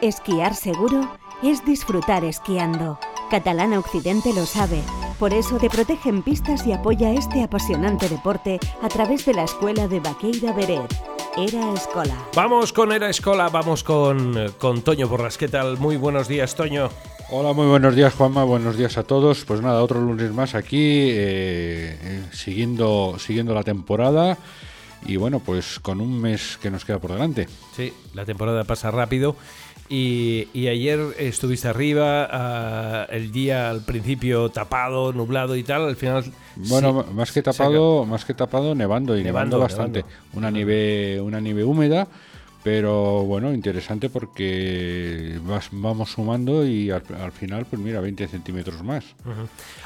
Esquiar seguro es disfrutar esquiando. Catalana Occidente lo sabe. Por eso te protege en pistas y apoya este apasionante deporte a través de la escuela de Baqueira Beret. Era Escola. Vamos con Era Escola, vamos con, con Toño Borras. ¿Qué tal? Muy buenos días, Toño. Hola, muy buenos días, Juanma. Buenos días a todos. Pues nada, otro lunes más aquí, eh, eh, siguiendo, siguiendo la temporada y bueno, pues con un mes que nos queda por delante. Sí, la temporada pasa rápido. Y, y ayer estuviste arriba, ah, el día al principio tapado, nublado y tal, al final... Bueno, sí, más que tapado, más que tapado, nevando y nevando, Nevando, bastante. nevando. Una nieve, una nieve húmeda, pero bueno, interesante porque vas- vamos sumando y al, al final, pues mira, 20 centímetros más.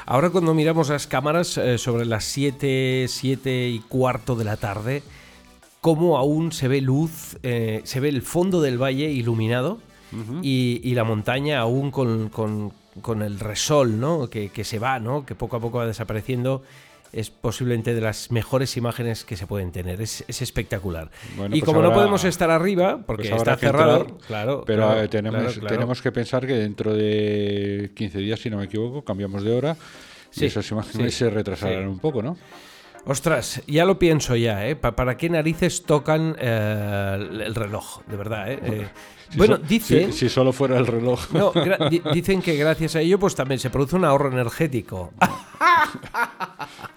Ahora cuando miramos las cámaras eh, sobre las 7, 7 y cuarto de la tarde, cómo aún se ve luz, eh, se ve el fondo del valle iluminado y, y la montaña aún con, con- con el resol, ¿no? Que, que se va, ¿no? Que poco a poco va desapareciendo. Es posiblemente de las mejores imágenes que se pueden tener. Es, es espectacular. Bueno, y pues como no podemos estar arriba, porque Pues está cerrado, entrar, claro. Pero claro, eh, tenemos, claro, claro. tenemos que pensar que dentro de 15 días, si no me equivoco, cambiamos de hora Sí, y esas imágenes sí, se retrasarán sí. un poco, ¿no? Ostras, ya lo pienso ya, ¿eh? Pa- ¿Para qué narices tocan eh, el el reloj? De verdad, ¿eh? Eh, Si bueno, so- dicen... Si, si solo fuera el reloj. No, di- dicen que gracias a ello pues también se produce un ahorro energético.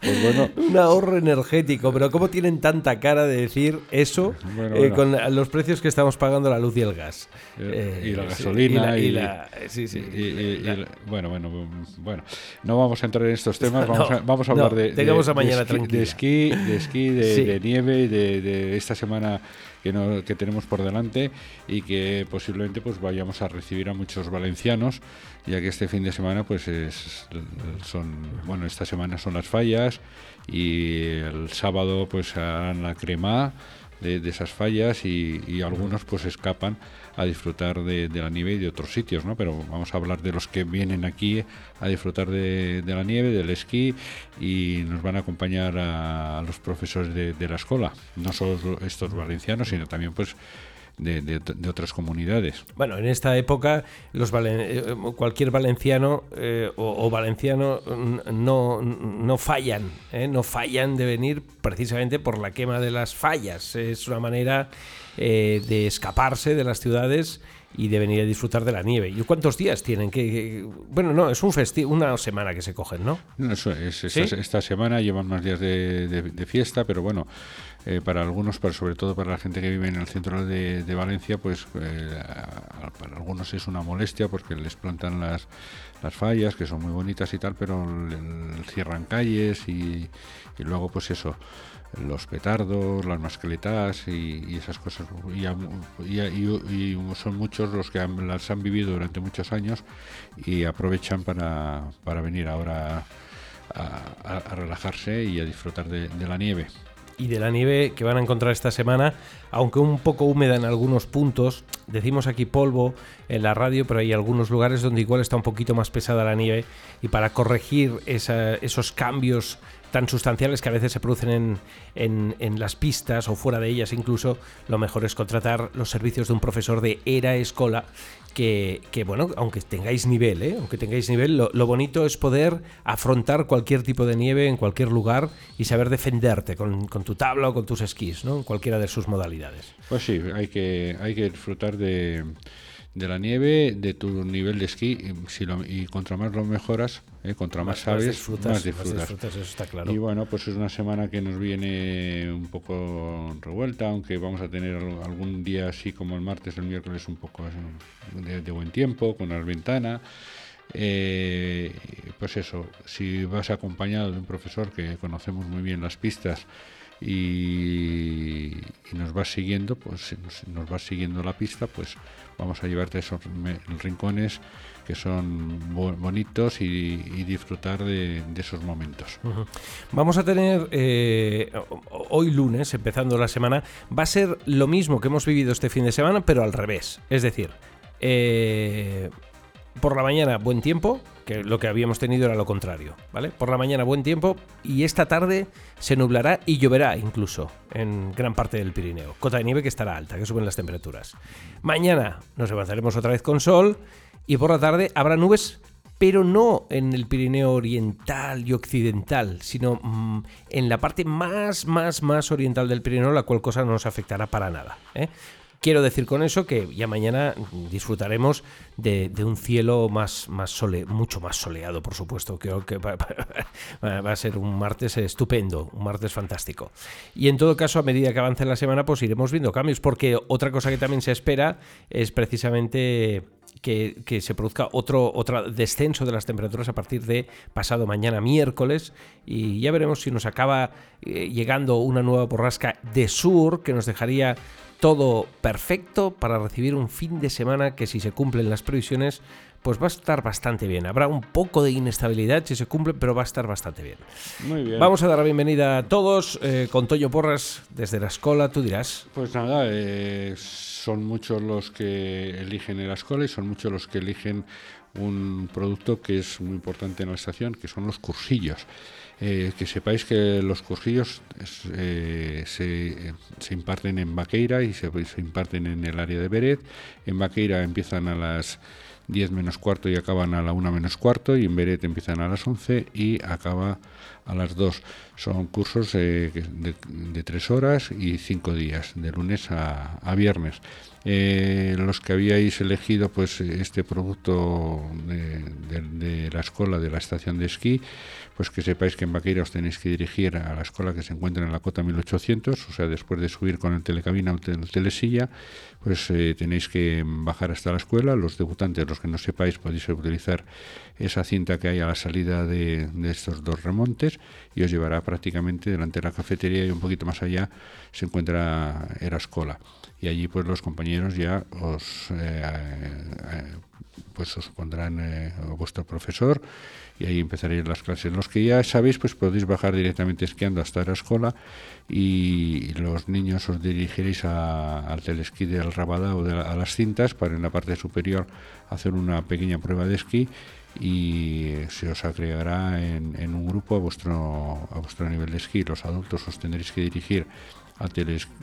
Pues bueno, un ahorro energético, pero ¿cómo tienen tanta cara de decir eso Bueno, eh, bueno. con los precios que estamos pagando la luz y el gas? Eh, y la sí, gasolina, y y- la- sí. y- La- bueno, bueno, bueno, no vamos a entrar en estos temas, vamos, No, a, vamos a no, hablar de, de- mañana esquí, de esquí, de, esquí, Sí. de nieve, de, de esta semana que, tenemos por delante y que posiblemente pues vayamos a recibir a muchos valencianos, ya que este fin de semana pues es, son, bueno, esta semana son las fallas y el sábado pues harán la crema de, esas fallas y, algunos pues escapan a disfrutar de, la nieve y de otros sitios, ¿no? Pero vamos a hablar de los que vienen aquí a disfrutar de, de la nieve, del esquí y nos van a acompañar a, a los profesores de, de la escuela, no solo estos valencianos, sino también pues de, de- otras comunidades. Bueno, en esta época los valen- eh, cualquier valenciano eh, o, valenciano no, no fallan, ¿eh? no fallan de venir precisamente por la quema de las fallas. Es una manera de escaparse de las ciudades y de venir a disfrutar de la nieve. ¿Y cuántos días tienen? que Bueno, no, es un festi una semana que se cogen, ¿no? No, eso es, esta, ¿Sí? esta semana llevan más días de, de- de fiesta, pero bueno, eh, para algunos, para, sobre todo para la gente que vive en el centro de, de Valencia, pues eh, para algunos es una molestia porque les plantan las, las fallas, que son muy bonitas y tal, pero cierran calles y, y luego pues eso, los petardos, las mascletas y, esas cosas. Y, son muchos los que han- las han vivido durante muchos años y aprovechan para, para venir ahora a, relajarse y a disfrutar de la nieve. y de la nieve que van a encontrar esta semana, aunque un poco húmeda en algunos puntos. Decimos aquí polvo en la radio, pero hay algunos lugares donde igual está un poquito más pesada la nieve y para corregir esos cambios tan sustanciales que a veces se producen en, las pistas o fuera de ellas incluso, lo mejor es contratar los servicios de un profesor de Era Escola que, bueno, aunque tengáis nivel, ¿eh? aunque tengáis nivel, lo, lo bonito es poder afrontar cualquier tipo de nieve en cualquier lugar y saber defenderte con, con tu tabla o con tus esquís, ¿no? En cualquiera de sus modalidades. Pues sí, hay que, hay que disfrutar de, de la nieve, de tu nivel de esquí, y, si lo- y contra más lo mejoras, eh, contra más, sabes, disfrutas, más disfrutas. disfrutas, eso está claro. Y bueno, pues es una semana que nos viene un poco revuelta, aunque vamos a tener al- algún día así como el martes, el miércoles, un poco de, de buen tiempo, con las ventanas. Eh, pues eso, si vas acompañado de un profesor que conocemos muy bien las pistas y, nos vas siguiendo, pues si nos, vas siguiendo la pista, pues vamos a llevarte esos rincones que son bo- bonitos y, disfrutar de, esos momentos. Vamos a tener eh, ho- hoy lunes, empezando la semana, va a ser lo mismo que hemos vivido este fin de semana, pero al revés. Es decir, eh, por la mañana buen tiempo, que lo que habíamos tenido era lo contrario, ¿vale? Por la mañana buen tiempo y esta tarde se nublará y lloverá incluso en gran parte del Pirineo. Cota de nieve que estará alta, que suben las temperaturas. Mañana nos levantaremos otra vez con sol y por la tarde habrá nubes pero no en el Pirineo oriental y occidental, sino mm, en la parte más, más, más oriental del Pirineo, la cual cosa no nos afectará para nada. ¿eh? Quiero decir con eso que ya mañana disfrutaremos de, un cielo más, más sole, mucho más soleado, por supuesto. Creo que va, a ser un martes estupendo, un martes fantástico. Y en todo caso, a medida que avance la semana, pues iremos viendo cambios, porque otra cosa que también se espera es precisamente que, se produzca otro, otro descenso de las temperaturas a partir de pasado mañana miércoles y ya veremos si nos acaba eh, llegando una nueva borrasca de sur que nos dejaría todo perfecto para recibir un fin de semana que si se cumplen las previsiones pues va a estar bastante bien. Habrá un poco de inestabilidad si se cumple, pero va a estar bastante bien. Muy bien. Vamos a dar la bienvenida a todos eh, con Toño Porras desde la escuela, tú dirás. Pues nada, eh, son muchos los que eligen el escuela y son muchos los que eligen un producto que es muy importante en la estación, que son los cursillos. Eh, que sepáis que los cursillos eh, se, se, imparten en Baqueira y se, se, imparten en el área de Beret. En Baqueira empiezan a las 10 menos cuarto y acaban a la 1 menos cuarto y en Beret empiezan a las 11 y acaba a las 2. Son cursos eh, de, de, 3 horas y 5 días, de lunes a, a viernes. Eh, los que habíais elegido pues este producto de, la escuela de la estación de esquí, pues que sepáis que en Baqueira os tenéis que dirigir a la escuela que se encuentra en la cota 1800, o sea, después de subir con el telecabina o el telesilla, pues eh, tenéis que bajar hasta la escuela. Los debutantes, los que no sepáis, podéis utilizar esa cinta que hay a la salida de, de estos dos remontes y os llevará prácticamente delante de la cafetería y un poquito más allá se encuentra Erascola y allí pues los compañeros ya os eh, eh, pues os pondrán eh, vuestro profesor y ahí empezaréis las clases. Los que ya sabéis, pues podéis bajar directamente esquiando hasta la escuela y los niños os dirigiréis al telesquí del Rabadá o de a las cintas para en la parte superior hacer una pequeña prueba de esquí y se os agregará en, en un grupo a vuestro, a vuestro nivel de esquí. Los adultos os tendréis que dirigir a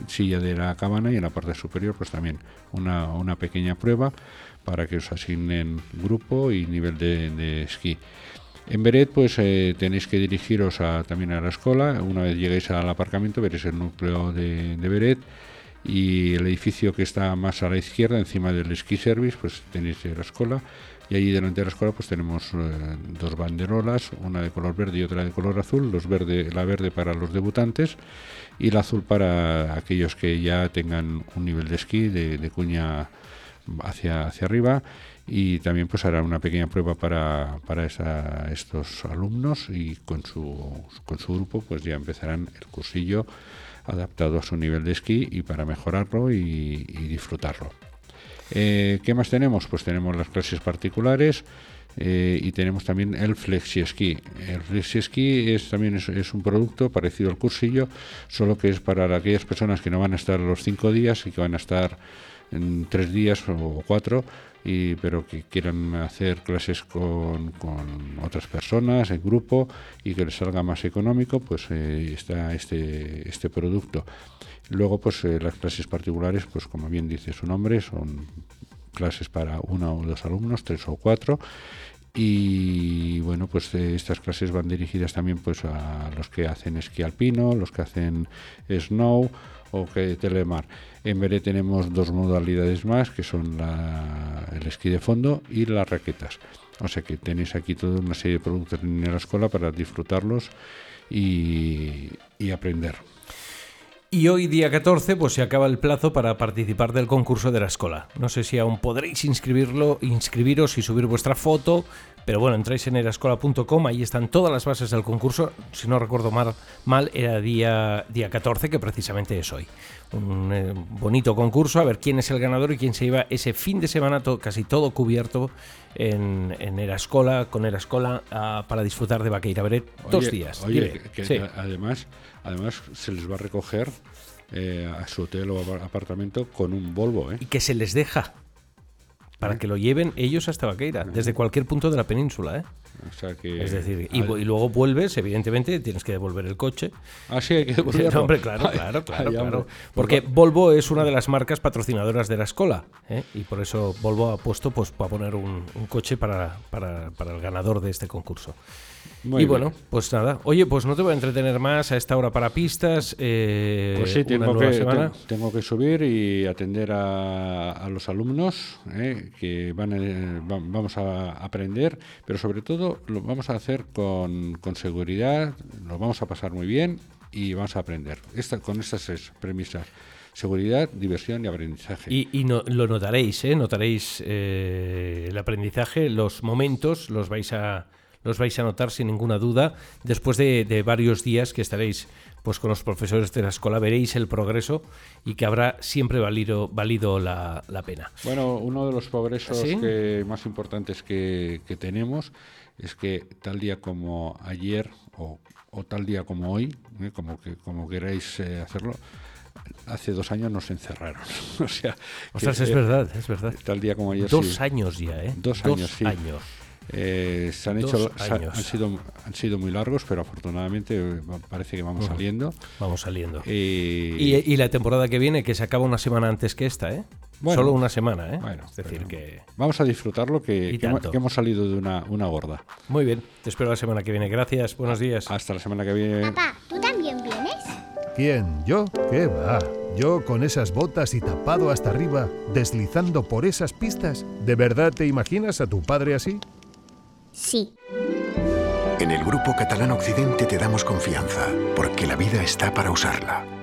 silla de la cabana y en la parte superior pues también una, una pequeña prueba para que os asignen grupo y nivel de, esquí. En Beret pues eh, tenéis que dirigiros a, también a la escuela, una vez lleguéis al aparcamiento veréis el núcleo de, de Beret y el edificio que está más a la izquierda encima del ski service pues tenéis la escuela y allí delante de la escuela pues tenemos eh, dos banderolas, una de color verde y otra de color azul, los verde, la verde para los debutantes y la azul para aquellos que ya tengan un nivel de esquí de, cuña hacia, hacia arriba y también pues hará una pequeña prueba para, para estos alumnos y con su, con su grupo pues ya empezarán el cursillo adaptado a su nivel de esquí y para mejorarlo y disfrutarlo. Eh, ¿Qué más tenemos? Pues tenemos las clases particulares eh, y tenemos también el flexi esquí. El flexi esquí es, también es, un producto parecido al cursillo, solo que es para aquellas personas que no van a estar los cinco días y que van a estar en tres días o cuatro, y, pero que quieran hacer clases con, con, otras personas en grupo y que les salga más económico, pues eh, está este, este producto. Luego, pues eh, las clases particulares, pues como bien dice su nombre, son clases para uno o dos alumnos, tres o cuatro. Y bueno, pues eh, estas clases van dirigidas también pues a los que hacen esquí alpino, los que hacen snow o que telemar. En Veré tenemos dos modalidades más, que son el esquí de fondo y las raquetas. O sea que tenéis aquí toda una serie de productos en la escuela para disfrutarlos y aprender. Y hoy, día 14, pues se acaba el plazo para participar del concurso de la escuela. No sé si aún podréis inscribirlo, inscribiros y subir vuestra foto, pero bueno, entráis en erascola.com, ahí están todas las bases del concurso. Si no recuerdo mal, mal era día, día 14, que precisamente es hoy. Un eh, bonito concurso, a ver quién es el ganador y quién se lleva ese fin de semana casi todo cubierto en, en Erascola, con Erascola, uh, para disfrutar de Vaqueira Beret dos días. Oye, que, además Además, se les va a recoger eh, a su hotel o apartamento con un Volvo. ¿eh? Y que se les deja. para que lo lleven ellos hasta Vaqueira, desde cualquier punto de la península. ¿eh? O sea que, Es decir, y, y luego vuelves, evidentemente, tienes que devolver el coche. Ah, sí, hay que devolverlo. No, hombre, claro, claro, claro, ay, claro. hombre. Porque Volvo es una de las marcas patrocinadoras de la escuela, ¿eh? y por eso Volvo ha puesto pues para poner un, un coche para, para- para el ganador de este concurso. Muy y bien. bueno, pues nada. Oye, pues no te voy a entretener más a esta hora para pistas. eh, Pues sí, tengo que, te- tengo que subir y atender a, a los alumnos eh, que van, a- va- vamos a aprender, pero sobre todo lo vamos a hacer con, con seguridad, nos vamos a pasar muy bien y vamos a aprender. Esta, con estas tres premisas, seguridad, diversión y aprendizaje. Y, y no- lo notaréis, ¿eh? Notaréis eh, el aprendizaje, los momentos, los vais a los vais a notar sin ninguna duda. Después de, de varios días que estaréis pues con los profesores de la escuela, veréis el progreso y que habrá siempre valido, valido la, la pena. Bueno, uno de los progresos ¿Sí? que, más importantes que, que tenemos es que tal día como ayer o, o tal día como hoy, ¿eh? como, que, como queráis eh, hacerlo, hace dos años nos encerraron. o sea, que, Ostras, es eh, verdad, es verdad. Tal día como ayer. Dos sí. años ya, ¿eh? Dos años, sí. años. Eh, se han Dos hecho, se han sido, han sido muy largos, pero afortunadamente eh, parece que vamos saliendo. Vamos saliendo. Y, Y, y la temporada que viene, que se acaba una semana antes que esta, ¿eh? Bueno. Solo una semana, ¿eh? Bueno, es decir, que... vamos a disfrutarlo, que, Y que, hemo- tanto. que hemos salido de una, una gorda. Muy bien, te espero la semana que viene. Gracias, buenos días. Hasta la semana que viene. Papá, ¿tú también vienes? ¿Quién? ¿Yo? ¿Qué va? ¿Yo con esas botas y tapado hasta arriba, deslizando por esas pistas? ¿De verdad te imaginas a tu padre así? Sí. En el Grupo Catalán Occidente te damos confianza, porque la vida está para usarla.